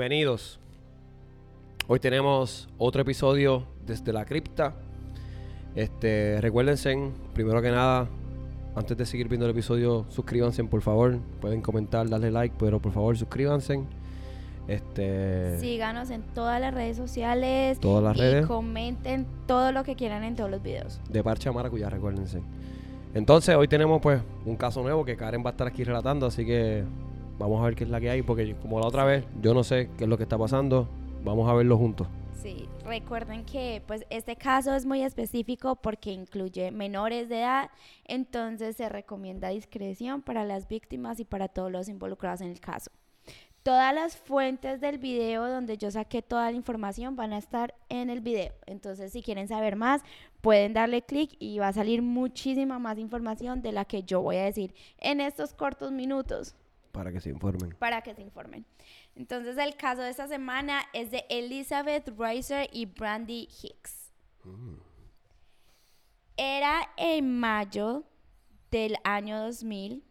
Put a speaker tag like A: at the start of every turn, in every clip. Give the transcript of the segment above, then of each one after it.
A: Bienvenidos. Hoy tenemos otro episodio desde la cripta. Este, recuérdense, primero que nada, antes de seguir viendo el episodio, suscríbanse por favor. Pueden comentar, darle like, pero por favor suscríbanse. Este,
B: Síganos en todas las redes sociales.
A: Todas las
B: y
A: redes.
B: comenten todo lo que quieran en todos los videos.
A: de Parcha Maracuyá, recuérdense. Entonces, hoy tenemos pues un caso nuevo que Karen va a estar aquí relatando, así que vamos a ver qué es la que hay, porque como la otra vez, yo no sé qué es lo que está pasando. Vamos a verlo juntos.
B: Sí, recuerden que pues este caso es muy específico porque incluye menores de edad, entonces se recomienda discreción para las víctimas y para todos los involucrados en el caso. Todas las fuentes del video donde yo saqué toda la información van a estar en el video. Entonces, si quieren saber más, pueden darle clic y va a salir muchísima más información de la que yo voy a decir en estos cortos minutos
A: Para que se informen.
B: para que se informen. Entonces, el caso de esta semana es de Elizabeth Reiser y Brandy Hicks. Era en mayo del año 2000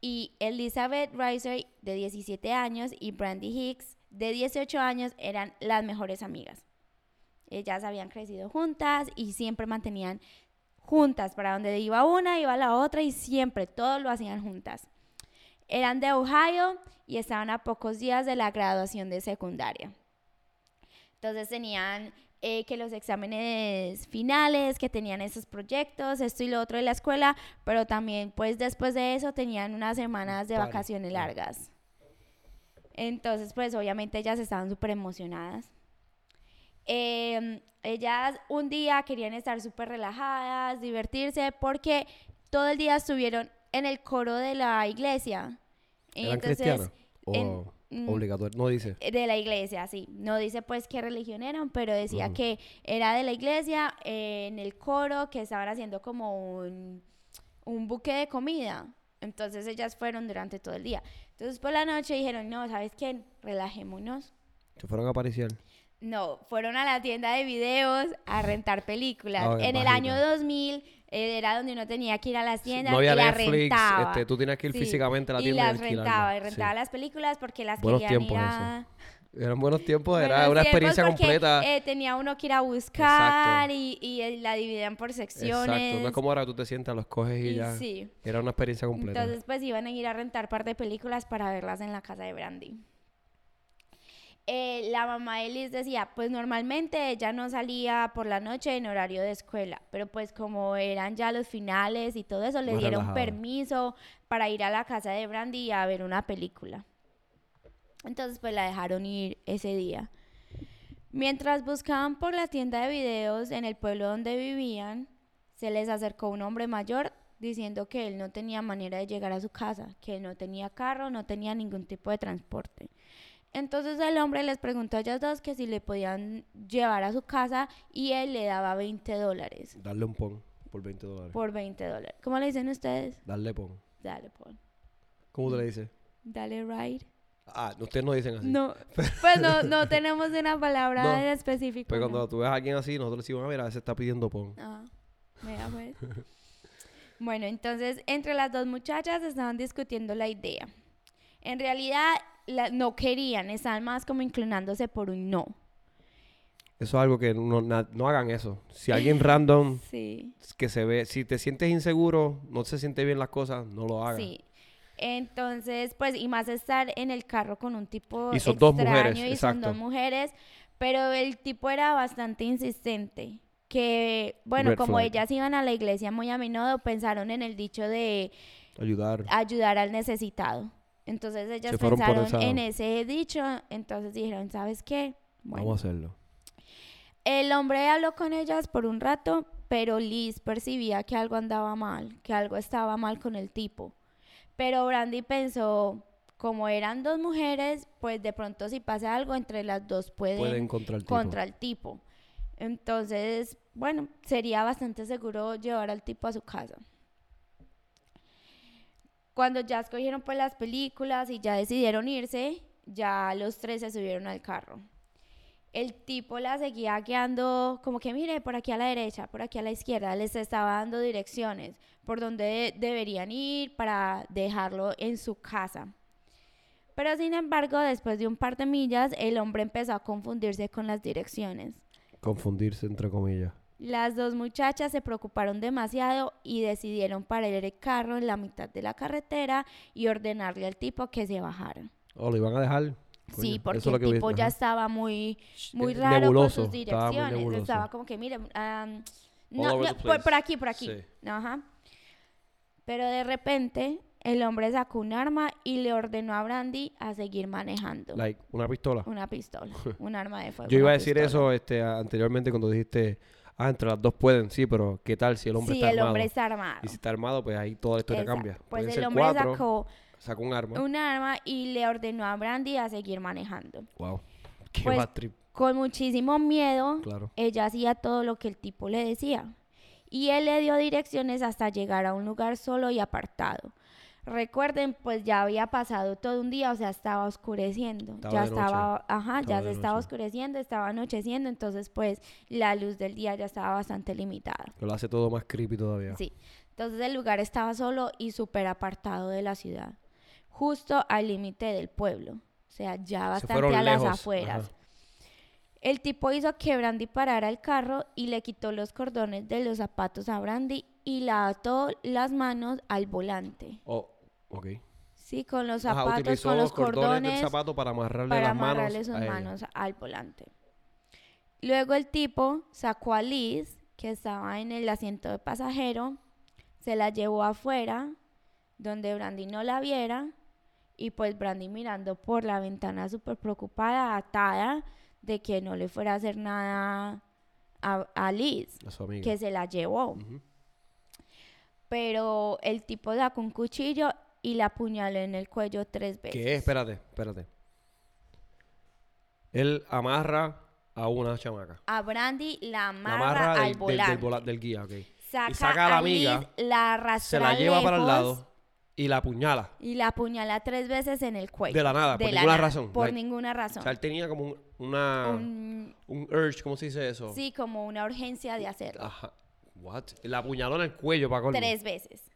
B: y Elizabeth Reiser de 17 años y Brandy Hicks de 18 años eran las mejores amigas. Ellas habían crecido juntas y siempre mantenían juntas. Para donde iba una, iba la otra y siempre todo lo hacían juntas. Eran de Ohio y estaban a pocos días de la graduación de secundaria. Entonces tenían eh, que los exámenes finales, que tenían esos proyectos, esto y lo otro de la escuela, pero también pues después de eso tenían unas semanas de vacaciones largas. Entonces pues obviamente ellas estaban súper emocionadas. Eh, ellas un día querían estar súper relajadas, divertirse, porque todo el día estuvieron en el coro de la iglesia.
A: ¿Eran cristianas? ¿O
B: en- mm,
A: obligatorio? No dice.
B: de la iglesia, sí. No dice pues qué religión eran, pero decía
A: Ujú.
B: que era de la iglesia eh, en el coro que estaban haciendo como un, un buque de comida. Entonces ellas fueron durante todo el día. Entonces por la noche dijeron, no, ¿sabes qué? Relajémonos.
A: Se fueron a aparecer.
B: No, fueron a la tienda de videos a rentar películas.
A: Ah,
B: en el año 2000 eh, era donde uno tenía que ir a las tiendas
A: no había
B: y las
A: Netflix,
B: rentaba.
A: este, tú tenías que ir
B: Sí,
A: físicamente a la tienda y,
B: las rentaba, y
A: Sí.
B: rentaba las películas porque las
A: Buenos
B: querían
A: tiempos
B: ir a...
A: Eran buenos tiempos, era una
B: tiempos
A: experiencia
B: porque,
A: completa.
B: eh, tenía uno que ir a buscar y, y, eh, la dividían por secciones.
A: Exacto, no es como ahora tú te sientas, los coges y,
B: y
A: ya.
B: sí.
A: Era una experiencia completa.
B: Entonces, pues iban a ir a rentar par de películas para verlas en la casa de Brandy. Eh, la mamá de Liz decía, pues normalmente ella no salía por la noche en horario de escuela, pero pues como eran ya los finales y todo eso, le dieron
A: relajada.
B: permiso para ir a la casa de Brandy a ver una película. Entonces pues la dejaron ir ese día. Mientras buscaban por la tienda de videos en el pueblo donde vivían, se les acercó un hombre mayor diciendo que él no tenía manera de llegar a su casa, que él no tenía carro, no tenía ningún tipo de transporte. Entonces el hombre les preguntó a ellas dos que si le podían llevar a su casa y él le daba 20 dólares
A: Darle un pon por 20 dólares.
B: por 20 dólares. ¿Cómo le dicen ustedes?
A: Darle pon.
B: Dale, Paul.
A: ¿Cómo te le dices?
B: Dale, ride.
A: Ah, ustedes no dicen así.
B: No, pues no, no tenemos una palabra
A: No. Pero
B: no.
A: cuando tú ves a alguien así, nosotros decimos, ah, mira, ese está pidiendo pon.
B: Ah, vea pues. Bueno, entonces entre las dos muchachas estaban discutiendo la idea. En realidad la- no querían, estaban más como inclinándose por un no.
A: Eso es algo que no, na- no hagan eso. Si alguien random
B: Sí,
A: que se ve, si te sientes inseguro, no se siente bien las cosas, no lo hagas.
B: sí. Entonces, pues, y más estar en el carro con un tipo
A: Y son dos mujeres,
B: y son
A: exacto.
B: dos mujeres, pero el tipo era bastante insistente. Que, bueno,
A: Red
B: como
A: flag.
B: ellas iban a la iglesia muy a menudo, pensaron en el dicho de
A: Ayudar.
B: ayudar al necesitado. Entonces ellas pensaron
A: esa-
B: en ese dicho, entonces dijeron, ¿sabes qué? Bueno,
A: Vamos a hacerlo.
B: el hombre habló con ellas por un rato, pero Liz percibía que algo andaba mal, que algo estaba mal con el tipo. Pero Brandy pensó, como eran dos mujeres, pues de pronto si pasa algo entre las dos pueden,
A: Pueden contra el tipo.
B: contra el tipo. Entonces, bueno, sería bastante seguro llevar al tipo a su casa. Cuando ya escogieron pues las películas y ya decidieron irse, ya los tres se subieron al carro. El tipo la seguía guiando como que mire, por aquí a la derecha, por aquí a la izquierda, les estaba dando direcciones por donde deberían ir para dejarlo en su casa. Pero sin embargo, después de un par de millas, el hombre empezó a confundirse con las direcciones.
A: Confundirse entre comillas.
B: Las dos muchachas se preocuparon demasiado y decidieron parar el carro en la mitad de la carretera y ordenarle al tipo que se bajara.
A: ¿O lo iban a dejar?
B: Sí, porque el tipo ya
A: ajá.
B: estaba muy, muy
A: Eh,
B: raro
A: nebuloso,
B: con sus direcciones. Estaba como que, mire, am,
A: All
B: no, por, aquí, por aquí.
A: Sí.
B: Ajá. Pero de repente, el hombre sacó un arma y le ordenó a Brandy a seguir manejando.
A: Like, una pistola.
B: Una pistola, un arma de fuego.
A: Yo iba a decir
B: pistola.
A: eso este, anteriormente cuando dijiste, ah, entre las dos pueden, sí, pero ¿qué tal si el hombre
B: Sí,
A: está
B: el
A: armado?
B: hombre está armado.
A: Y si está armado, pues ahí toda la historia
B: Exacto.
A: cambia.
B: Pues
A: Pueden
B: el hombre
A: cuatro,
B: sacó
A: un arma.
B: un arma y le ordenó a Brandy a seguir manejando.
A: Wow. Qué
B: Pues,
A: trip,
B: Con muchísimo miedo,
A: claro.
B: ella hacía todo lo que el tipo le decía. Y él le dio direcciones hasta llegar a un lugar solo y apartado. Recuerden, pues ya había pasado todo un día, o sea, estaba oscureciendo.
A: Estaba
B: ya estaba, ajá,
A: Estaba
B: ya se estaba oscureciendo, estaba anocheciendo, entonces pues la luz del día ya estaba bastante limitada.
A: Lo hace todo más creepy todavía.
B: Sí. Entonces el lugar estaba solo y súper apartado de la ciudad, justo al límite del pueblo, o sea, ya bastante a las
A: lejos,
B: afueras.
A: ajá.
B: El tipo hizo que Brandy parara el carro y le quitó los cordones de los zapatos a Brandy y la ató las manos al volante.
A: Oh, ok.
B: Sí, con los
A: Ajá,
B: zapatos,
A: utilizó
B: con los
A: cordones,
B: cordones
A: del zapato para amarrarle
B: para
A: las manos
B: amarrarle sus
A: a ella.
B: manos al volante. Luego el tipo sacó a Liz, que estaba en el asiento de pasajero, se la llevó afuera, donde Brandy no la viera, y pues Brandy mirando por la ventana súper preocupada, atada, de que no le fuera a hacer nada a, a Liz,
A: A
B: que se la llevó.
A: Ujú.
B: Pero el tipo sacó un cuchillo y la apuñaló en el cuello tres veces.
A: ¿Qué? Espérate, espérate. Él amarra a una chamaca.
B: A Brandy la
A: La
B: amarra, al
A: del, del-
B: volante.
A: del vola- del guía, ok.
B: saca,
A: saca a la
B: Liz,
A: amiga,
B: la arrastra
A: Se la lleva para el lado y la apuñala.
B: y la apuñala tres veces en el cuello.
A: De la nada, por
B: la
A: ninguna
B: nada,
A: razón.
B: Por
A: Like,
B: ninguna
A: O
B: razón.
A: sea, él tenía como un, una, un,
B: Un-
A: urge, ¿cómo se dice eso?
B: sí, como una urgencia de hacerlo.
A: Ajá. What? La apuñaló en el cuello para colmo.
B: Tres veces.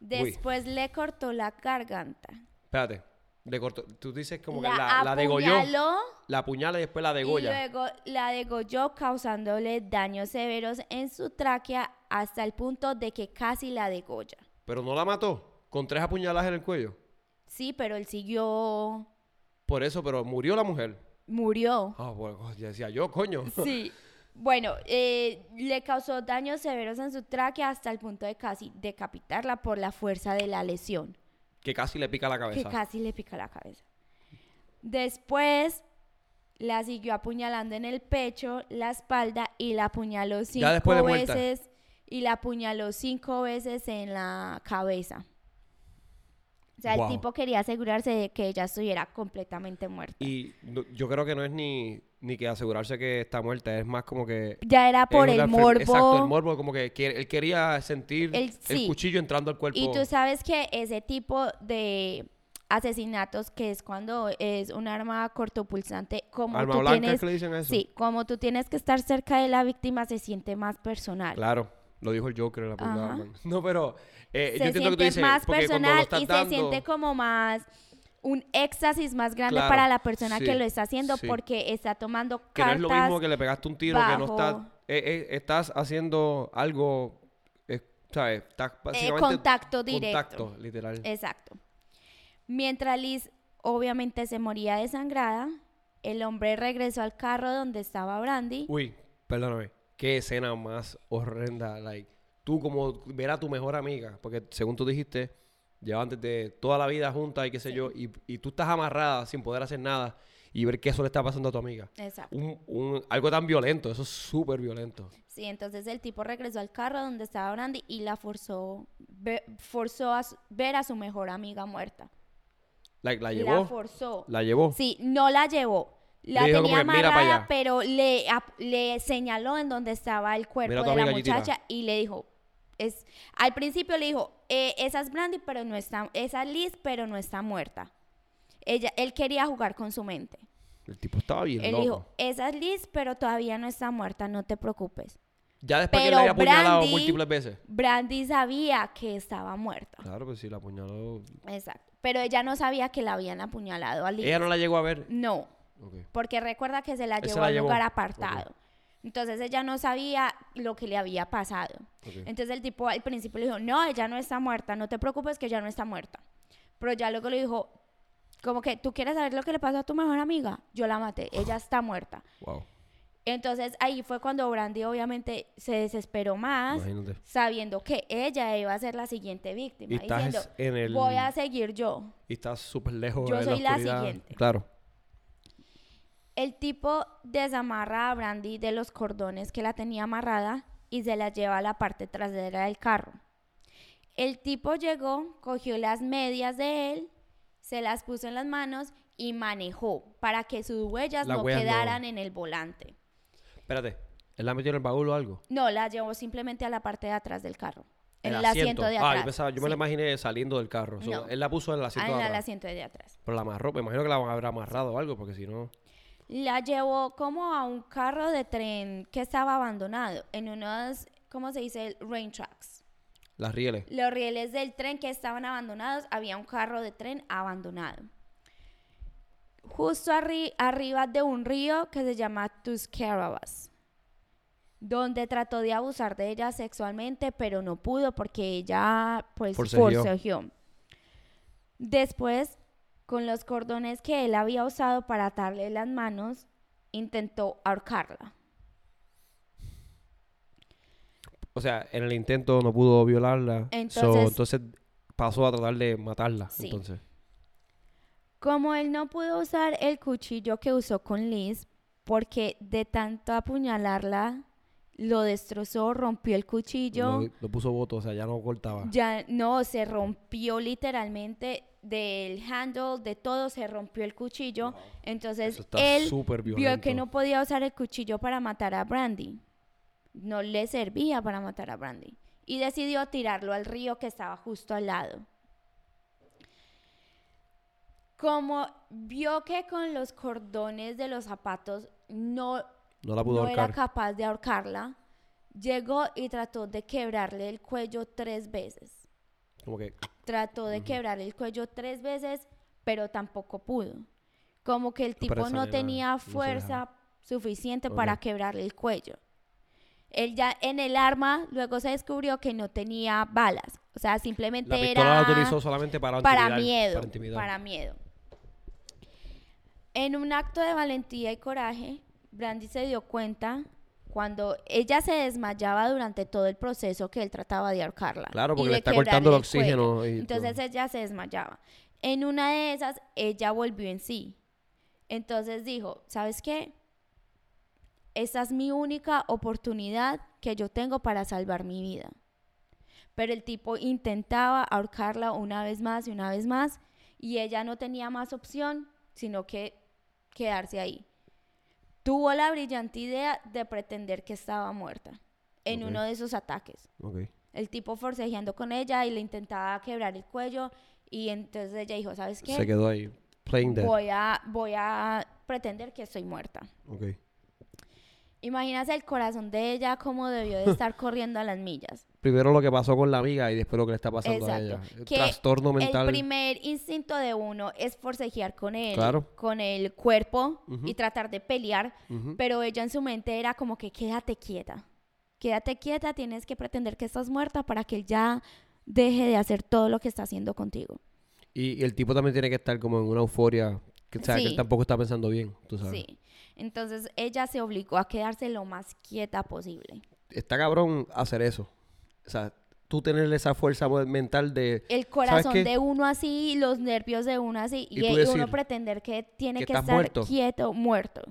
B: Después le cortó la garganta.
A: Espérate. Le cortó. Tú dices como
B: la
A: que la, la degolló.
B: apuñaló
A: La apuñala y después la
B: y
A: degolla.
B: luego la degolló causándole daños severos en su tráquea hasta el punto de que casi la degolla.
A: Pero no la mató. Con tres apuñaladas en el cuello.
B: Sí, pero él siguió,
A: Por eso, pero murió la mujer.
B: murió.
A: Ah, bueno, ya decía yo, coño.
B: Sí. Bueno, eh, le causó daños severos en su tráquea hasta el punto de casi decapitarla por la fuerza de la lesión,
A: que casi le pica la
B: que
A: cabeza.
B: casi le pica la cabeza. Después la siguió apuñalando en el pecho, la espalda y la apuñaló cinco
A: de
B: veces y la apuñaló cinco veces en la cabeza. O sea,
A: Wow.
B: el tipo quería asegurarse de que ella estuviera completamente muerta.
A: Y yo creo que no es ni, ni que asegurarse que está muerta, es más como que...
B: ya era por el morbo.
A: Exacto, el morbo, como que quiere- él quería sentir
B: El-
A: cuchillo entrando al cuerpo.
B: Y tú sabes que ese tipo de asesinatos, que es cuando es un arma cortopulsante, como
A: Arma
B: tú
A: blanca
B: tienes,
A: es que le dicen eso.
B: sí, como tú tienes que estar cerca de la víctima, se siente más personal.
A: Claro, lo dijo el Joker en la película. No, pero eh,
B: se
A: yo entiendo que tú dices.
B: más
A: porque cuando lo
B: personal
A: estás
B: y
A: dando,
B: se siente como más un éxtasis más grande
A: Claro,
B: para la persona
A: sí,
B: que lo está haciendo
A: sí.
B: porque está tomando
A: que no
B: cartas
A: es lo mismo que le pegaste un tiro, que no estás... eh, eh, estás haciendo algo, eh, ¿sabes? Estás
B: eh, contacto directo.
A: Contacto, literal.
B: Exacto. Mientras Liz obviamente se moría desangrada, el hombre regresó al carro donde estaba Brandy.
A: Uy, perdóname. Qué escena más horrenda. Like, tú como ver a tu mejor amiga, porque según tú dijiste, llevan desde toda la vida juntas y qué sé yo, y, y tú estás amarrada sin poder hacer nada y ver qué eso le está pasando a tu amiga.
B: Exacto.
A: Un, un- algo tan violento, eso es súper violento.
B: Sí, entonces el tipo regresó al carro donde estaba Brandy y la forzó, forzó a ver a su mejor amiga muerta.
A: La
B: La
A: llevó.
B: forzó.
A: La llevó.
B: Sí, no la llevó. La tenía
A: que, "Mira pa'
B: amarrada,
A: allá".
B: pero le, le señaló en donde estaba el cuerpo de la muchacha y le dijo, es, al principio le dijo, eh, esa es Brandy, pero no está, esa es Liz, pero no está muerta. Ella, él quería jugar con su mente.
A: El tipo estaba bien
B: Él
A: loco.
B: dijo, esa es Liz, pero todavía no está muerta, no te preocupes.
A: ya después que
B: pero
A: le había apuñalado
B: Brandy-
A: múltiples veces.
B: Brandy sabía que estaba muerta.
A: Claro, pues sí, la apuñaló.
B: Exacto. Pero ella no sabía que la habían apuñalado a Liz.
A: Ella no la llegó a ver.
B: No,
A: Ok.
B: porque recuerda que se la
A: Él se
B: llevó
A: la
B: a un
A: llevó.
B: lugar apartado. Entonces ella no sabía lo que le había pasado. Entonces el tipo al principio le dijo, no, ella no está muerta, no te preocupes que ella no está muerta. Pero ya luego le dijo, como que, ¿tú quieres saber lo que le pasó a tu mejor amiga? Yo la maté, ella está muerta.
A: Wow.
B: Entonces ahí fue cuando Brandy obviamente se desesperó más,
A: Imagínate.
B: sabiendo que ella iba a ser la siguiente víctima.
A: Y estás
B: diciendo,
A: en el.
B: voy a seguir yo.
A: Y estás súper lejos.
B: Yo
A: en
B: soy la siguiente.
A: Claro.
B: El tipo desamarra a Brandy de los cordones que la tenía amarrada y se la lleva a la parte trasera del carro. El tipo llegó, cogió las medias de él, se las puso en las manos y manejó para que sus huellas
A: Las
B: no quedaran en el volante.
A: Espérate. ¿Él la metió en el baúl o algo?
B: No, la llevó simplemente a la parte de atrás del carro. En
A: El
B: el asiento, de atrás.
A: Ah, yo, pensaba, yo me la imaginé saliendo del carro.
B: No.
A: Él la puso en el
B: Ah,
A: asiento
B: en
A: de
B: el
A: atrás.
B: asiento de atrás.
A: Pero la amarró. Me imagino que la habrá amarrado o algo, porque si no.
B: La llevó como a un carro de tren que estaba abandonado, en unos, ¿cómo se dice? Rain tracks.
A: Las rieles.
B: Los rieles del tren que estaban abandonados, había un carro de tren abandonado. Justo arri- arriba de un río que se llama Tuscarawas, donde trató de abusar de ella sexualmente, pero no pudo porque ella pues
A: forcejeó.
B: Después, con los cordones que él había usado para atarle las manos, intentó ahorcarla.
A: O sea, en el intento no pudo violarla. so,
B: Entonces-
A: entonces pasó a tratar de matarla.
B: Sí.
A: Entonces.
B: Como él no pudo usar el cuchillo que usó con Liz, porque de tanto apuñalarla, lo destrozó, rompió el cuchillo.
A: Lo, lo puso voto, o sea, ya no cortaba.
B: Ya no, se rompió literalmente del handle, de todo, se rompió el cuchillo. Entonces él vio que no podía usar el cuchillo para matar a Brandy. No le servía para matar a Brandy. Y decidió tirarlo al río que estaba justo al lado. Como vio que con los cordones de los zapatos no,
A: No la pudo
B: no era capaz de ahorcarla, llegó y trató de quebrarle el cuello tres veces.
A: Como que.
B: Trató de quebrar el cuello tres veces, pero tampoco pudo. Como que el tipo no tenía fuerza suficiente para quebrarle el cuello. Él ya en el arma luego se descubrió que no tenía balas. O sea, simplemente
A: La
B: era
A: la utilizó solamente para
B: miedo.
A: Para intimidar.
B: Para miedo. En un acto de valentía y coraje, Brandy se dio cuenta cuando ella se desmayaba durante todo el proceso que él trataba de ahorcarla.
A: Claro, porque le está cortando el
B: cuello.
A: oxígeno. y
B: Entonces
A: todo.
B: ella se desmayaba. En una de esas, ella volvió en sí. Entonces dijo, ¿sabes qué? Esta es mi única oportunidad que yo tengo para salvar mi vida. Pero el tipo intentaba ahorcarla una vez más y una vez más y ella no tenía más opción sino que quedarse ahí. Tuvo la brillante idea de pretender que estaba muerta en uno de esos ataques.
A: Ok.
B: El tipo forcejeando con ella y le intentaba quebrar el cuello y entonces ella dijo, ¿sabes qué?
A: Se quedó ahí. Playing dead.
B: voy a, voy a pretender que estoy muerta. Imagínate el corazón de ella cómo debió de estar corriendo a las millas.
A: Primero lo que pasó con la amiga y después lo que le está pasando a
B: Exacto.
A: ella. El
B: Que
A: trastorno mental.
B: El primer instinto de uno es forcejear con él,
A: Claro.
B: con el cuerpo
A: Ujú.
B: y tratar de pelear,
A: Ujú.
B: pero ella en su mente era como que quédate quieta. Quédate quieta, tienes que pretender que estás muerta para que él ya deje de hacer todo lo que está haciendo contigo.
A: Y, y el tipo también tiene que estar como en una euforia. Que, o sea, que
B: Sí.
A: él tampoco está pensando bien, tú sabes.
B: Sí. Entonces ella se obligó a quedarse lo más quieta posible.
A: Está cabrón hacer eso. O sea, tú tener esa fuerza mental de
B: El
A: ¿Sabes
B: corazón de uno así, los nervios de uno así,
A: Y
B: uno pretender que tiene
A: que
B: estar
A: muerto.
B: quieto, muerto.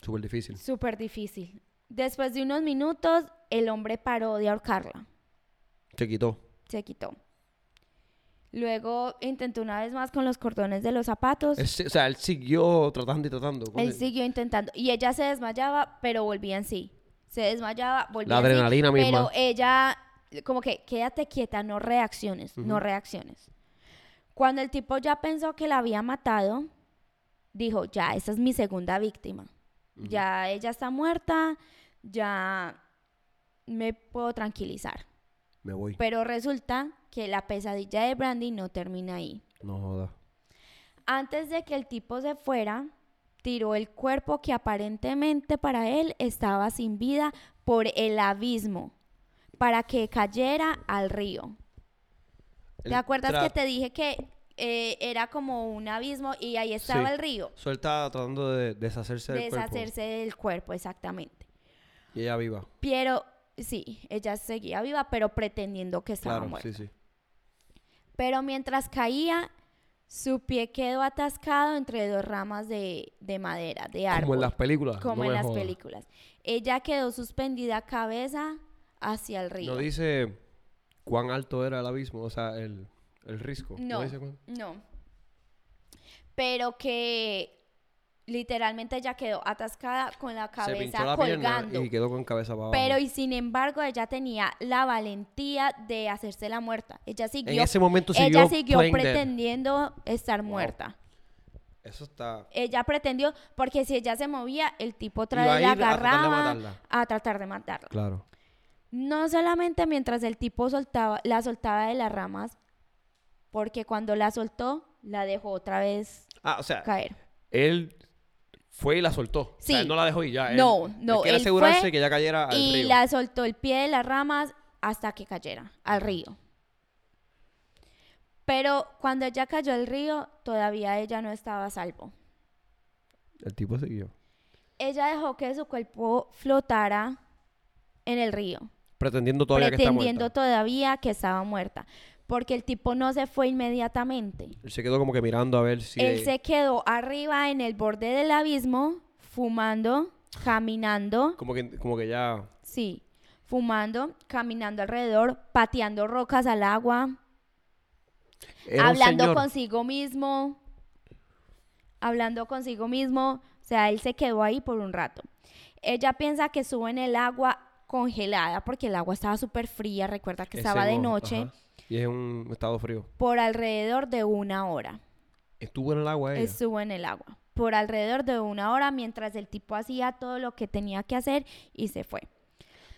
A: súper difícil.
B: Súper difícil. Después de unos minutos, el hombre paró de ahorcarla.
A: Se quitó.
B: Se quitó. Luego intentó una vez más con los cordones de los zapatos.
A: Él o sea, él siguió tratando y tratando.
B: Él
A: Coño.
B: siguió intentando. Y ella se desmayaba, pero volvía en sí. Se desmayaba, volvía
A: La
B: en sí,
A: adrenalina misma.
B: Pero ella, como que, quédate quieta, no reacciones, no
A: Ujú.
B: reacciones. Cuando el tipo ya pensó que la había matado, dijo, ya, esa es mi segunda víctima. Ya ella está muerta, ya me puedo tranquilizar.
A: Me voy.
B: Pero resulta que la pesadilla de Brandy no termina ahí.
A: No joda.
B: Antes de que el tipo se fuera, tiró el cuerpo que aparentemente para él estaba sin vida por el abismo para que cayera al río. ¿Te
A: El
B: acuerdas que te dije que eh, era como un abismo y ahí estaba
A: Sí.
B: el río?
A: Estaba tratando de deshacerse del cuerpo.
B: Deshacerse del cuerpo, exactamente.
A: Y ella viva.
B: Pero sí, ella seguía viva, pero pretendiendo que estaba
A: Claro,
B: muerta.
A: sí, sí.
B: Pero mientras caía, su pie quedó atascado entre dos ramas de, de madera, de árbol.
A: Como en las películas.
B: como
A: no
B: en las películas. Ella quedó suspendida cabeza hacia el río.
A: No dice cuán alto era el abismo, o sea, el, el risco.
B: No,
A: dice cuán-
B: no. Pero que literalmente ella quedó atascada con la
A: Se
B: cabeza
A: la
B: colgando.
A: y quedó con cabeza abajo.
B: Pero y sin embargo ella tenía la valentía de hacerse la muerta. Ella
A: en
B: siguió,
A: ese momento siguió,
B: ella siguió
A: dead.
B: pretendiendo estar muerta.
A: Eso está...
B: Ella pretendió, porque si ella se movía, el tipo otra vez la
A: ir a tratar de
B: agarraba
A: matarla.
B: a tratar de matarla.
A: Claro.
B: No solamente mientras el tipo soltaba, la soltaba de las ramas, porque cuando la soltó, la dejó otra vez
A: Ah, o sea,
B: caer.
A: él fue y la soltó. O sea,
B: Sí.
A: él no la dejó y ya. él-
B: No,
A: él
B: no,
A: quiere
B: él
A: asegurarse
B: fue
A: que ella cayera al
B: Y
A: río.
B: la soltó el pie de las ramas hasta que cayera al río. Pero cuando ella cayó al río, todavía ella no estaba a salvo.
A: El tipo siguió.
B: Ella dejó que su cuerpo flotara en el río.
A: Pretendiendo todavía que está muerta.
B: todavía que estaba muerta. Porque el tipo no se fue inmediatamente.
A: Él se quedó como que mirando a ver si...
B: Él se quedó arriba en el borde del abismo, fumando, caminando,
A: Como que, como que ya...
B: sí, fumando, caminando alrededor, pateando rocas al agua,
A: Era
B: hablando consigo mismo, hablando consigo mismo, o sea, él se quedó ahí por un rato. Ella piensa que sube en el agua congelada porque el agua estaba súper fría, recuerda que
A: Ese
B: estaba de noche,
A: ajá. Y es un estado frío.
B: por alrededor de una hora.
A: Estuvo en el agua ella.
B: Estuvo en el agua por alrededor de una hora mientras el tipo hacía todo lo que tenía que hacer y se fue.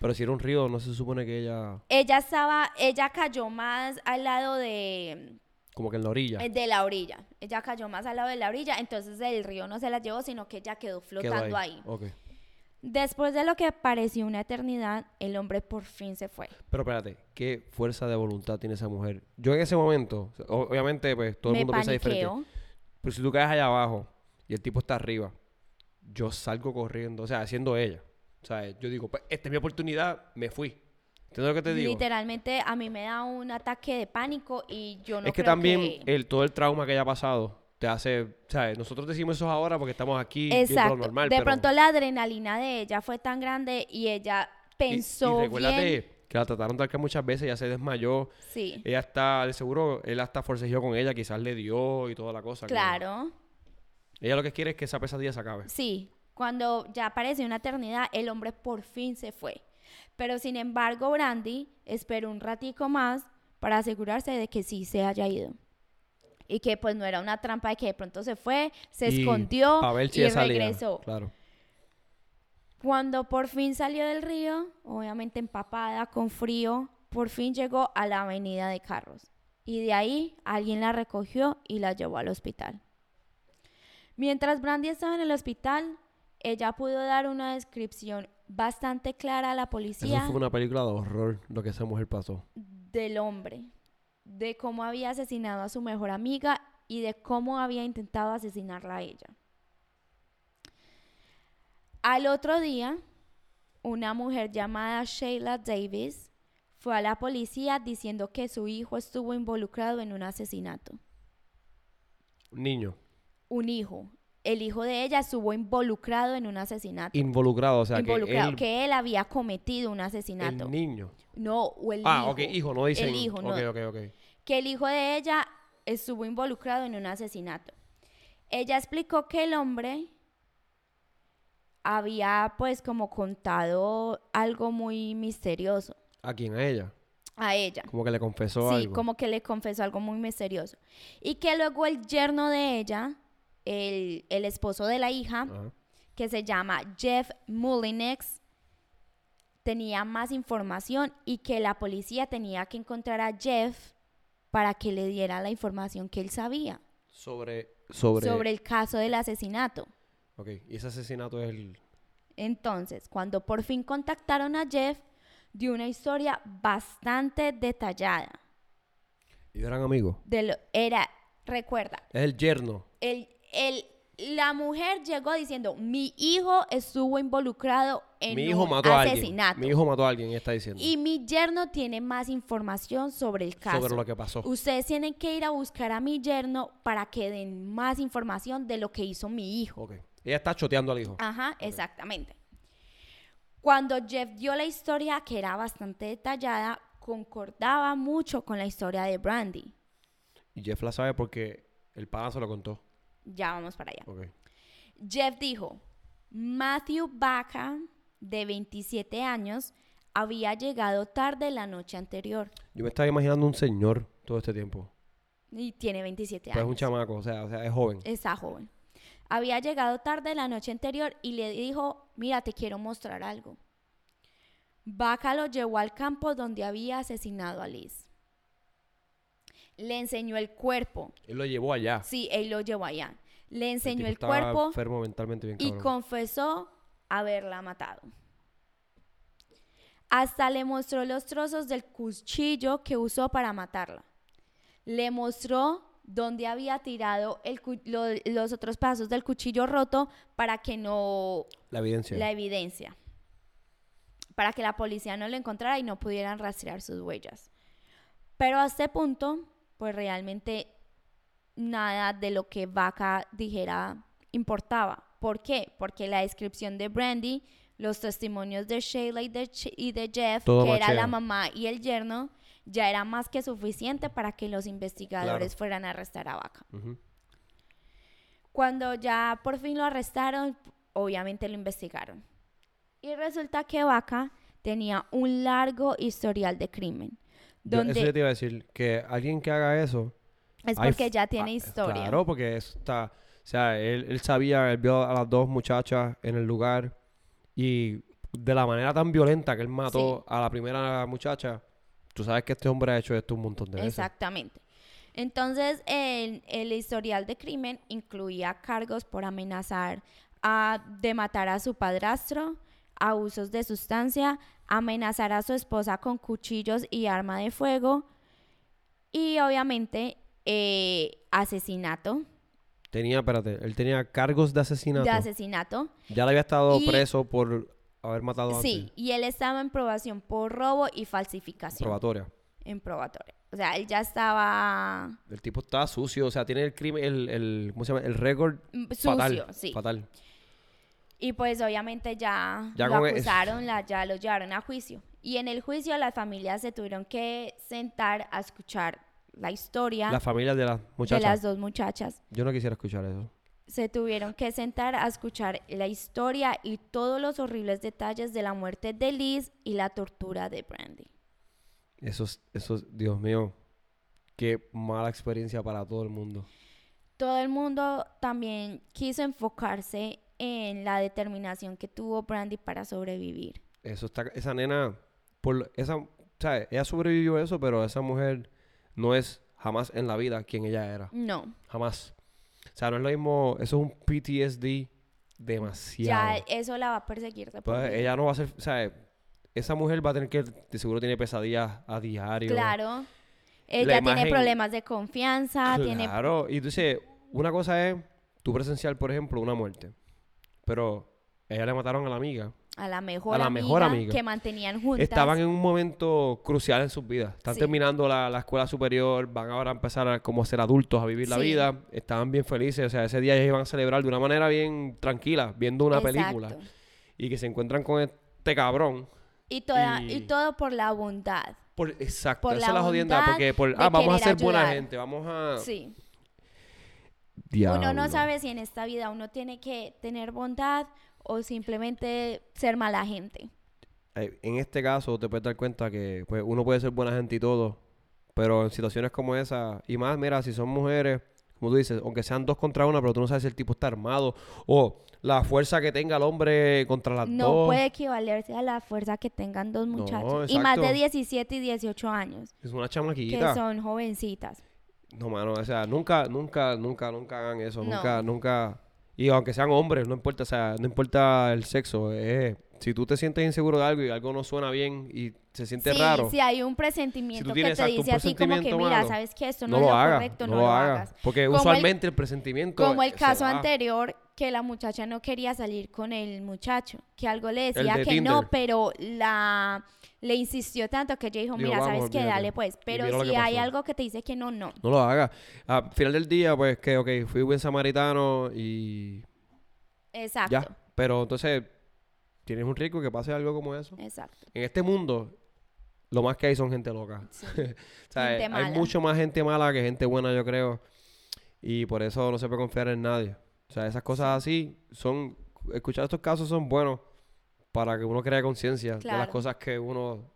A: Pero si era un río, no se supone que ella...
B: Ella estaba, ella cayó más al lado de,
A: Como que en la orilla.
B: eh, de la orilla. Ella cayó más al lado de la orilla, entonces el río no se la llevó, sino que ella quedó
A: Quedó
B: flotando ahí.
A: Ok.
B: Después de lo que pareció una eternidad, el hombre por fin se fue.
A: Pero espérate, ¿qué fuerza de voluntad tiene esa mujer? Yo en ese momento, obviamente, pues todo el
B: Me
A: mundo piensa diferente. Pero si tú caes allá abajo y el tipo está arriba, yo salgo corriendo, o sea, siendo ella. O sea, yo digo, pues, esta es mi oportunidad, me fui. ¿Entiendes lo que te digo?
B: Literalmente a mí me da un ataque de pánico y yo no
A: es que
B: creo
A: también
B: que-
A: el, todo el trauma que haya pasado te hace, ¿sabes? Nosotros decimos eso ahora porque estamos aquí
B: Exacto.
A: normal.
B: de
A: pero-
B: pronto la adrenalina de ella fue tan grande y ella pensó
A: y, recuérdate
B: bien.
A: que la trataron de arcar muchas veces, ella se desmayó.
B: Sí,
A: Ella está, de seguro, él hasta forcejeó con ella, quizás le dio y toda la cosa. que-
B: claro.
A: Ella lo que quiere es que esa pesadilla se acabe.
B: Sí, cuando ya pareció una eternidad, el hombre por fin se fue. Pero sin embargo, Brandy esperó un ratico más para asegurarse de que sí se haya ido. Y que pues no era una trampa de que de pronto se fue, se
A: Y
B: escondió y
A: salía,
B: regresó.
A: Claro.
B: Cuando por fin salió del río, obviamente empapada, con frío, por fin llegó a la avenida de carros. Y de ahí alguien la recogió y la llevó al hospital. Mientras Brandy estaba en el hospital, ella pudo dar una descripción bastante clara a la
A: Eso
B: policía
A: fue una película de horror, lo que esa mujer pasó.
B: del hombre, de cómo había asesinado a su mejor amiga y de cómo había intentado asesinarla a ella. Al otro día, una mujer llamada Sheila Davis fue a la policía diciendo que su hijo estuvo involucrado en un asesinato.
A: Un niño.
B: Un hijo. El hijo de ella estuvo involucrado en un asesinato.
A: Involucrado, o sea,
B: involucrado,
A: que,
B: que,
A: él,
B: él había cometido un asesinato.
A: el niño.
B: No, o el
A: Ah,
B: hijo.
A: ok, hijo, no dicen.
B: El hijo, no.
A: Ok, ok, ok.
B: que el hijo de ella estuvo involucrado en un asesinato. Ella explicó que el hombre había pues como contado algo muy misterioso
A: ¿A quién? A ella.
B: a ella.
A: Como que le confesó
B: Sí,
A: algo.
B: como que le confesó algo muy misterioso. Y que luego el yerno de ella, el, el esposo de la hija, que se llama Jeff Mullinex, tenía más información y que la policía tenía que encontrar a Jeff para que le diera la información que él sabía
A: Sobre, sobre...
B: sobre el caso del asesinato.
A: Ok, y ese asesinato es el...
B: Entonces, cuando por fin contactaron a Jeff, dio una historia bastante detallada.
A: Ellos eran amigos.
B: De lo, era, recuerda,
A: Es el yerno.
B: el, el, la mujer llegó diciendo, mi hijo estuvo involucrado en
A: Mi hijo
B: un
A: mató a alguien.
B: asesinato.
A: Mi hijo mató a alguien, está diciendo.
B: Y mi yerno tiene más información sobre el caso.
A: Sobre lo que pasó.
B: Ustedes tienen que ir a buscar a mi yerno para que den más información de lo que hizo mi hijo.
A: Ok. Ella está choteando al hijo.
B: Ajá, exactamente. Cuando Jeff dio la historia, que era bastante detallada, concordaba mucho con la historia de Brandy.
A: Y Jeff la sabe porque el pana se lo contó.
B: Ya vamos para allá. Jeff dijo, Matthew Baca, de 27 años, había llegado tarde la noche anterior.
A: Yo me estaba imaginando un señor todo este tiempo.
B: Y tiene 27
A: Pues es
B: años.
A: un chamaco, o sea, o sea, es joven.
B: Está joven. Había llegado tarde la noche anterior y le dijo, mira, te quiero mostrar algo. Vaca lo llevó al campo donde había asesinado a Liz. Le enseñó el cuerpo.
A: Él lo llevó allá.
B: Sí, él lo llevó allá. Le
A: El
B: enseñó el,
A: estaba
B: cuerpo
A: enfermo mentalmente bien
B: y confesó haberla matado. Hasta le mostró los trozos del cuchillo que usó para matarla. Le mostró dónde había tirado el lo- los otros pedazos del cuchillo roto para que no
A: La evidencia.
B: la evidencia, para que la policía no lo encontrara y no pudieran rastrear sus huellas. Pero a este punto, pues realmente nada de lo que Vaca dijera importaba. ¿Por qué? Porque la descripción de Brandy, los testimonios de Shayla y de, Ch- y de Jeff,
A: Todo
B: que era la mamá y el yerno, ya era más que suficiente para que los investigadores
A: Claro.
B: fueran a arrestar a Vaca. Cuando ya por fin lo arrestaron, obviamente lo investigaron. Y resulta que Vaca tenía un largo historial de crimen.
A: Yo-
B: Donde
A: eso yo te iba a decir, que alguien que haga eso...
B: es porque ya tiene
A: ah,
B: historia.
A: Claro, porque está... O sea, él, él sabía, él vio a las dos muchachas en el lugar y de la manera tan violenta que él mató a la primera muchacha, tú sabes que este hombre ha hecho esto un montón de veces.
B: Exactamente. Entonces, el, el historial de crimen incluía cargos por amenazar a, de matar a su padrastro, abusos de sustancia, amenazar a su esposa con cuchillos y arma de fuego y obviamente eh, asesinato.
A: Tenía, espérate, él tenía cargos de asesinato.
B: De asesinato.
A: ya le había estado
B: Y-
A: preso por haber matado
B: Sí,
A: antes.
B: y él estaba en probación por robo y falsificación.
A: Probatoria.
B: en probatoria. O sea, él ya estaba
A: El tipo está sucio, o sea, tiene el crimen, el, el ¿cómo se llama? El récord
B: mm, sucio,
A: fatal.
B: sí.
A: Fatal.
B: Y pues obviamente ya,
A: Ya
B: lo
A: es-
B: acusaron, la- ya lo llevaron a juicio. Y en el juicio las familias se tuvieron que sentar a escuchar la historia
A: La familia de las
B: de
A: muchachas.
B: las dos muchachas.
A: Yo no quisiera escuchar eso.
B: Se tuvieron que sentar a escuchar la historia y todos los horribles detalles de la muerte de Liz y la tortura de Brandy.
A: Eso, es- eso, es- Dios mío, qué mala experiencia para todo el mundo.
B: Todo el mundo también quiso enfocarse en la determinación que tuvo Brandy para sobrevivir.
A: Eso está, esa nena, por esa, ¿sabes? Ella sobrevivió eso, pero esa mujer no es jamás en la vida quien ella era.
B: No,
A: Jamás. O sea, no es lo mismo, eso es un PTSD demasiado.
B: ya eso la va a perseguir de
A: Pues ella no va a ser, o sea, esa mujer va a tener que, de seguro tiene pesadillas a diario.
B: Claro. Ella tiene problemas de confianza, tiene
A: Claro, y entonces, una cosa es tú presenciar, por ejemplo, una muerte, pero ella le mataron a la amiga.
B: a la mejor,
A: a la
B: amiga,
A: mejor amiga.
B: que mantenían juntas.
A: Estaban en un momento crucial en sus vidas. Están
B: Sí.
A: terminando la, la escuela superior, van ahora a empezar a como ser adultos, a vivir la vida. Estaban bien felices, o sea, ese día ellos iban a celebrar de una manera bien tranquila, viendo una película. Y que se encuentran con este cabrón.
B: Y, toda,
A: Y-
B: y todo por la bondad.
A: Por, exacto,
B: Por
A: esa es la jodienda, porque por, ah, vamos a ser buena
B: ayudar.
A: gente, vamos a...
B: Sí.
A: Diablo.
B: Uno no sabe si en esta vida uno tiene que tener bondad o simplemente ser mala gente.
A: Eh, En este caso te puedes dar cuenta que pues, uno puede ser buena gente y todo, pero en situaciones como esa, y más, mira, si son mujeres, como tú dices, aunque sean dos contra una, pero tú no sabes si el tipo está armado o la fuerza que tenga el hombre contra las
B: No
A: dos.
B: puede equivalerse a la fuerza que tengan dos
A: No,
B: muchachos. y más de
A: exacto.
B: 17 y 18 años,
A: Es una
B: que
A: chamaquita.
B: son jovencitas.
A: No, mano, o sea, nunca, nunca, nunca, nunca hagan eso.
B: No.
A: Nunca, nunca. Y aunque sean hombres, no importa, o sea, no importa el sexo. eh, si tú te sientes inseguro de algo y algo no suena bien y se siente
B: sí,
A: raro,
B: si hay un presentimiento que
A: tienes,
B: te
A: exacto,
B: dice a ti como que, mira,
A: malo,
B: sabes que esto
A: no
B: no, es
A: lo hagas.
B: correcto,
A: no, lo hagas.
B: hagas.
A: Porque
B: Como
A: usualmente el, presentimiento.
B: Como el caso anterior, que la muchacha no quería salir con el muchacho, que algo le decía
A: de
B: que no, pero la le insistió tanto que ella dijo, mira,
A: "Vamos,
B: sabes que
A: olvídate".
B: dale pues, pero si
A: que
B: hay algo que te dice que no, no.
A: No lo hagas. Al final del día, pues que, ok, fui buen samaritano y
B: Exacto.
A: ya. Pero entonces, tienes un riesgo que pase algo como eso.
B: Exacto.
A: En este mundo, lo más que hay son gente loca.
B: Sí.
A: O sea,
B: Gente
A: hay
B: mala.
A: mucho más gente mala que gente buena, yo creo. Y por eso no se puede confiar en nadie. O sea, esas cosas así son... Escuchar estos casos son buenos para que uno cree conciencia de las
B: Claro.
A: cosas que uno...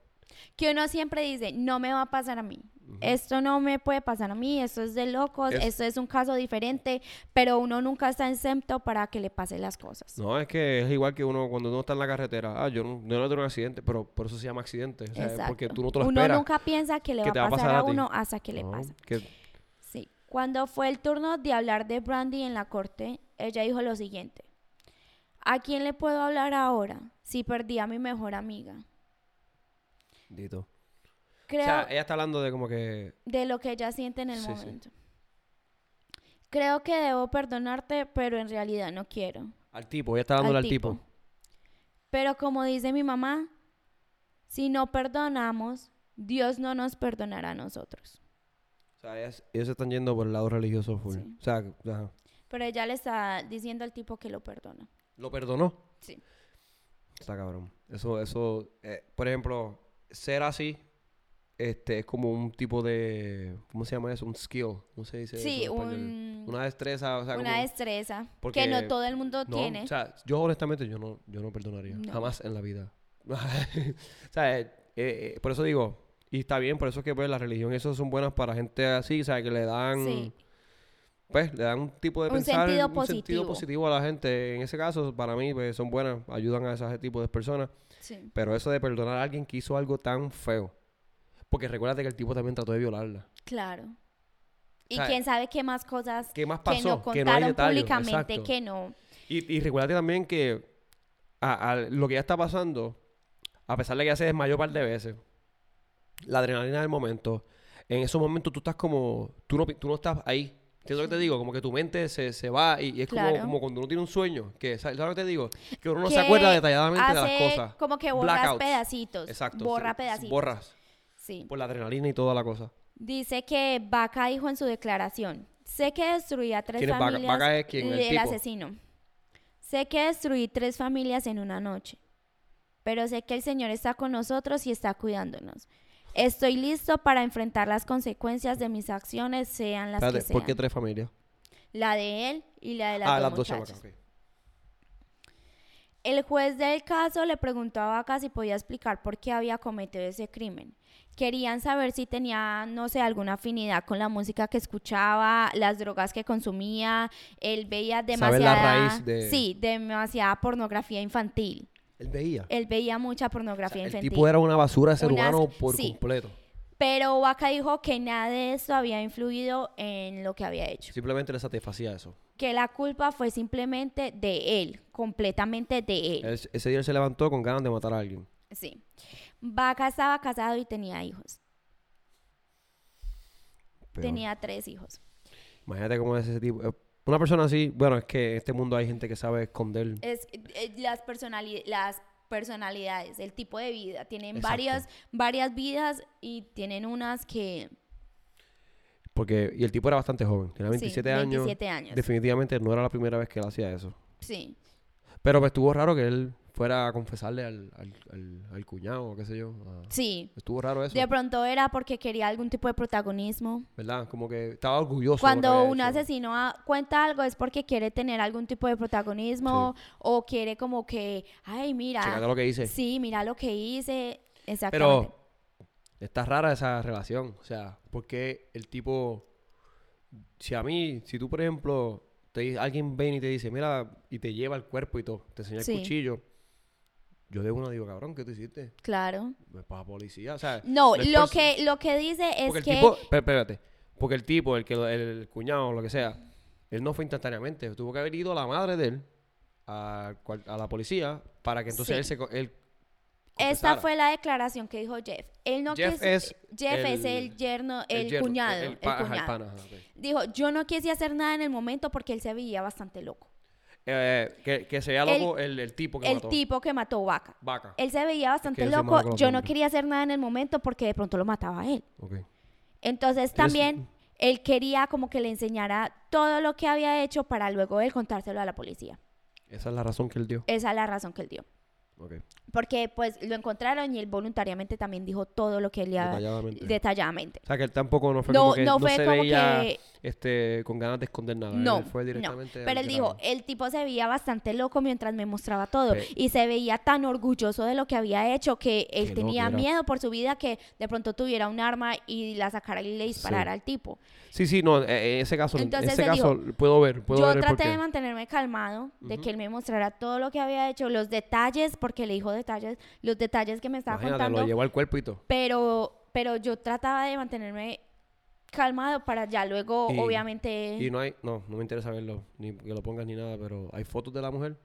B: Que uno siempre dice, no me va a pasar a mí. Esto no me puede pasar a mí, esto es de locos,
A: Es-
B: esto es un caso diferente, pero uno nunca está exento para que le pasen las cosas.
A: No, es que es igual que uno cuando uno está en la carretera. Ah, yo no, yo no tengo un accidente, pero por eso se llama accidente. O sea, porque tú no te lo
B: uno
A: esperas.
B: nunca piensa que le
A: que
B: va a pasar a, uno hasta que le
A: No,
B: pasa.
A: que-
B: Sí. Cuando fue el turno de hablar de Brandy en la corte, ella dijo lo siguiente. ¿A quién le puedo hablar ahora si perdí a mi mejor amiga?
A: Dito.
B: Creo
A: O sea, ella está hablando de como que...
B: de lo que ella siente en el
A: Sí, sí.
B: momento. Creo que debo perdonarte, pero en realidad no quiero.
A: Al tipo, ella está dándole al, tipo.
B: Pero como dice mi mamá, si no perdonamos, Dios no nos perdonará a nosotros.
A: O sea, ellas- ellos se están yendo por el lado religioso full.
B: Sí.
A: O sea, ajá.
B: Pero ella le está diciendo al tipo que lo perdona.
A: ¿Lo perdonó?
B: Sí.
A: Está cabrón. Eso, eso, eh, por ejemplo, ser así, este, es como un tipo de, ¿cómo se llama eso? Un skill, ¿cómo se dice
B: Sí,
A: eso
B: un-
A: Una destreza, o sea,
B: Una
A: como-
B: destreza
A: porque-
B: que no todo el mundo
A: no,
B: tiene.
A: o sea, yo honestamente, yo no, yo no perdonaría,
B: No.
A: jamás en la vida. o sea, eh, eh, por eso digo, y está bien, por eso es que pues la religión, eso son buenas para gente así, o sea, que le dan,
B: Sí.
A: Pues, le dan un tipo de
B: Un
A: pensar,
B: sentido
A: un sentido
B: positivo.
A: positivo a la gente. En ese caso, para mí, pues, son buenas, ayudan a ese tipo de personas.
B: sí.
A: Pero eso de perdonar a alguien que hizo algo tan feo. Porque recuérdate que el tipo también trató de violarla.
B: Claro. Y quién sabe qué más cosas
A: ¿Qué más
B: que
A: pasó?
B: no
A: Que no
B: contaron
A: detalles,
B: públicamente
A: exacto.
B: que no.
A: Y, y recuérdate también que a- a lo que ya está pasando, a pesar de que ya se desmayó un par de veces, la adrenalina del momento, en esos momentos tú estás como, tú no, tú no estás ahí. ¿Entiendes lo que te digo? Como que tu mente se, se va y, y es como,
B: Claro.
A: como cuando uno tiene un sueño, que, ¿sabes lo que te digo? Que uno no se acuerda detalladamente de las cosas.
B: Como que borras
A: Blackouts.
B: pedacitos.
A: Exacto.
B: Borra
A: sí,
B: pedacitos.
A: Borras
B: Sí.
A: por la adrenalina y toda la cosa.
B: Dice que Vaca dijo en su declaración, sé que destruía tres
A: ¿Quién es Vaca?
B: familias.
A: Vaca es quién, el tipo.
B: asesino. Sé que destruí tres familias en una noche, pero sé que el Señor está con nosotros y está cuidándonos. Estoy listo para enfrentar las consecuencias de mis acciones, sean las
A: Espérate,
B: que sean.
A: ¿por qué tres familias?
B: La de él y la de las
A: ah,
B: dos
A: las dos
B: muchachas.
A: chamacas. ok.
B: El juez del caso le preguntó a Vaca si podía explicar por qué había cometido ese crimen. Querían saber si tenía, no sé, alguna afinidad con la música que escuchaba, las drogas que consumía. Él veía demasiada,
A: la raíz de-
B: sí, demasiada pornografía infantil.
A: Él veía.
B: Él veía mucha
A: O
B: pornografía
A: sea, el
B: infantil.
A: tipo era una basura de ser
B: Unas-
A: humano por
B: sí.
A: completo.
B: Pero Vaca dijo que nada de esto había influido en lo que había hecho.
A: Simplemente le satisfacía eso.
B: Que la culpa fue simplemente de él, completamente de él.
A: Él- ese día él se levantó con ganas de matar a alguien.
B: Sí. Vaca estaba casado y tenía hijos. Tenía tres hijos.
A: Imagínate cómo es ese tipo. Una persona así, bueno, es que en este mundo hay gente que sabe esconder.
B: Es, eh, las, personali- las personalidades, el tipo de vida. Tienen
A: Exacto.
B: varias, varias vidas y tienen unas que...
A: Porque, y el tipo era bastante joven, tenía
B: sí,
A: 27 años.
B: 27 años.
A: Definitivamente no era la primera vez que él hacía eso.
B: Sí.
A: Pero me estuvo raro que él fuera a confesarle al, al, al- al cuñado o qué sé yo. a-
B: Sí.
A: Estuvo raro eso.
B: De pronto era porque quería algún tipo de protagonismo.
A: ¿Verdad? Como que estaba orgulloso.
B: Cuando un asesino cuenta algo es porque quiere tener algún tipo de protagonismo o quiere como que, ay, mira,
A: Chécate lo que hice.
B: sí, mira lo que hice. Exactamente.
A: Pero está rara esa relación. O sea, porque el tipo si a mí, si tú, por ejemplo, te, alguien viene y te dice, mira, y te lleva el cuerpo y todo, te enseña
B: Sí.
A: el cuchillo, yo de una digo, cabrón, ¿qué tú hiciste?
B: Claro.
A: Pues para la policía, o sea...
B: No, lo que, lo que dice es
A: Porque el
B: que...
A: tipo, espé- espérate, porque el tipo, el que lo- el, cuñado o lo que sea, él no fue instantáneamente, tuvo que haber ido a la madre de él, a, a la policía, para que entonces
B: Sí.
A: él se... Él
B: Esta fue la declaración que dijo Jeff. Él no
A: Jeff
B: quiso-
A: es
B: Jeff es
A: el-
B: el yerno, el,
A: yerno,
B: cuñado, el, cuñado.
A: ajá.
B: Dijo, yo no quise hacer nada en el momento porque él se veía bastante loco.
A: Eh, que, que se vea
B: El-
A: loco el, el tipo que
B: el
A: mató.
B: tipo que mató Vaca.
A: Vaca.
B: Él se veía bastante loco. Yo no quería hacer nada en el momento porque de pronto lo mataba a él.
A: Ok.
B: Entonces también él quería como que le enseñara todo lo que había hecho para luego él contárselo a la policía.
A: Esa es la razón que él dio.
B: Esa es la razón que él dio.
A: Ok.
B: Porque pues lo encontraron y él voluntariamente también dijo todo lo que él había
A: Detalladamente.
B: detalladamente.
A: O sea, que él tampoco no fue
B: No,
A: como que
B: no
A: no,
B: fue
A: se
B: como
A: veía
B: que-
A: este, con ganas de esconder nada.
B: No,
A: Él fue
B: no. Pero él dijo, el tipo se veía bastante loco mientras me mostraba todo y se veía tan orgulloso de lo que había hecho que él
A: Que
B: tenía miedo por su vida que de pronto tuviera un arma y la sacara y le disparara
A: Sí.
B: al tipo.
A: Sí, sí, no, en ese caso, en
B: Entonces
A: ese
B: él
A: caso
B: dijo,
A: puedo ver, puedo
B: Yo
A: ver el
B: traté de mantenerme calmado, de que él me mostrara todo lo que había hecho, los detalles, porque le dijo detalles, los detalles que me estaba
A: Imagínate,
B: contando,
A: lo llevó al cuerpo y todo.
B: pero, pero yo trataba de mantenerme calmado para ya luego,
A: Y-
B: obviamente...
A: Y no hay, no, no me interesa verlo, ni que lo pongas ni nada, pero hay fotos de la mujer,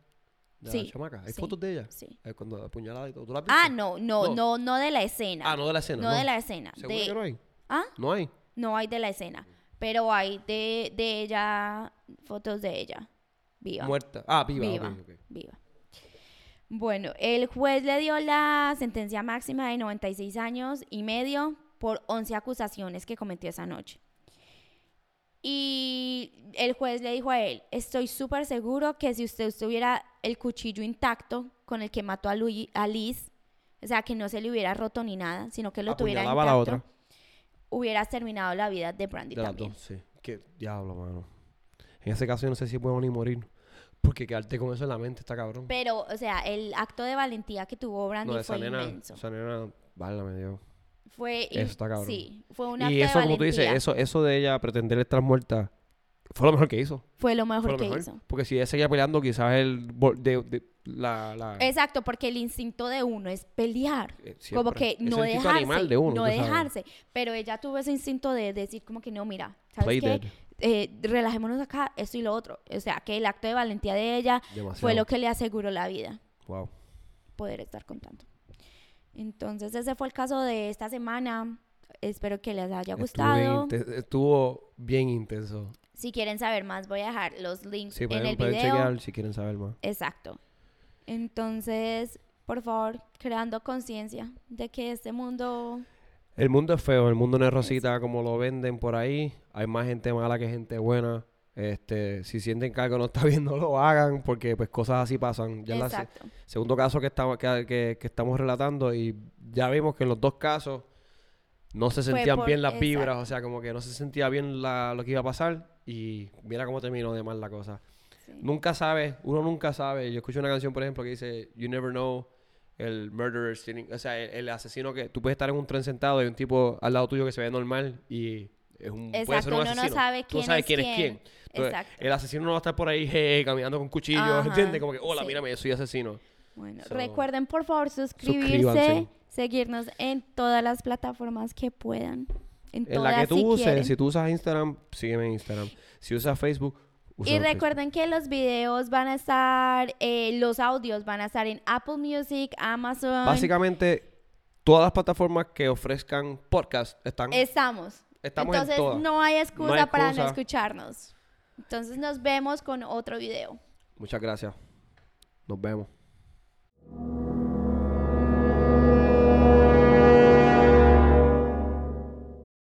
A: de
B: Sí,
A: la chamaca, hay
B: sí.
A: fotos de ella,
B: Sí.
A: Eh, cuando apuñalada y todo. ¿Tú la
B: Ah, no, no,
A: No.
B: no, no de la escena.
A: Ah, no de la escena.
B: no, de la escena.
A: ¿Seguro
B: de-
A: que no hay?
B: ¿Ah?
A: No hay.
B: No hay de la escena, pero hay de, de ella, fotos de ella, viva.
A: Muerta. Ah, viva.
B: Viva. Viva. Bueno, el juez le dio la sentencia máxima de 96 años y medio por 11 acusaciones que cometió esa noche. Y el juez le dijo a él, estoy súper seguro que si usted tuviera el cuchillo intacto con el que mató a, Lui- a Liz, o sea, que no se le hubiera roto ni nada, sino que lo tuviera
A: Apuñalaba a la
B: intacto,
A: otra.
B: hubieras terminado la vida de Brandy
A: De
B: también.
A: dos, sí. Qué diablo, mano. En ese caso yo no sé si puedo ni morir. Porque quedarte con eso en la mente está cabrón.
B: Pero, o sea, el acto de valentía que tuvo Brandy
A: no, esa
B: fue
A: nena,
B: inmenso.
A: esa nena, válgame Dios.
B: Fue
A: Eso está cabrón.
B: Sí, fue un acto
A: Y eso, como tú dices, eso, eso de ella pretender estar muerta, fue lo mejor que hizo.
B: Fue lo mejor
A: Fue lo
B: que
A: mejor.
B: hizo.
A: Porque si ella seguía peleando, quizás el de, de- la, la
B: Exacto, porque el instinto de uno es pelear.
A: eh,
B: como que no dejarse.
A: de uno,
B: no
A: sabes.
B: dejarse. Pero ella tuvo ese instinto de decir como que no, mira, ¿sabes
A: Play
B: qué?
A: dead.
B: Eh, relajémonos acá, esto y lo otro. O sea, que el acto de valentía de ella fue
A: Demasiado.
B: lo que le aseguró la vida.
A: Wow.
B: poder estar contando. Entonces, ese fue el caso de esta semana. Espero que les haya
A: Estuvo
B: gustado.
A: inte- estuvo bien intenso.
B: Si quieren saber más, voy a dejar los links
A: Sí,
B: en
A: pueden,
B: el
A: pueden
B: video.
A: chequear si quieren saber más.
B: Exacto. Entonces, por favor, creando conciencia de que este mundo...
A: El mundo es feo, el mundo no es rosita como lo venden por ahí. Hay más gente mala que gente buena. Este, si sienten que algo no está bien, no lo hagan, porque pues cosas así pasan. Ya es la se-
B: Exacto.
A: segundo caso que estamos, que, que- que estamos relatando, y ya vimos que en los dos casos no se sentían
B: por-
A: bien las vibras,
B: exacto.
A: o sea, como que no se sentía bien la- lo que iba a pasar, y mira cómo terminó de mal la cosa.
B: Sí.
A: Nunca sabe, uno nunca sabe. Yo escucho una canción, por ejemplo, que dice, You never know, el murderer, o sea, el, el asesino que tú puedes estar en un tren sentado y hay un tipo al lado tuyo que se ve normal y es un, puede ser
B: Exacto,
A: un
B: uno no
A: asesino.
B: sabe
A: Tú
B: quién
A: sabes
B: es
A: quién es
B: quién.
A: quién. Entonces,
B: Exacto.
A: el asesino no va a estar por ahí je, caminando con cuchillos,
B: Ajá,
A: ¿entiendes? Como que, hola,
B: sí.
A: mírame, yo soy asesino.
B: Bueno,
A: So,
B: recuerden por favor suscribirse, seguirnos en todas las plataformas que puedan. En,
A: En la que tú
B: si
A: uses,
B: quieren.
A: si tú usas Instagram, sígueme en Instagram. Si usas Facebook,
B: Y
A: Facebook.
B: recuerden que los videos van a estar, eh, los audios van a estar en Apple Music, Amazon.
A: Básicamente, todas las plataformas que ofrezcan podcast están,
B: Estamos.
A: estamos en
B: Entonces
A: todas.
B: no hay excusa
A: No hay
B: para no
A: excusa.
B: escucharnos. Entonces nos vemos con otro video.
A: Muchas gracias. Nos vemos.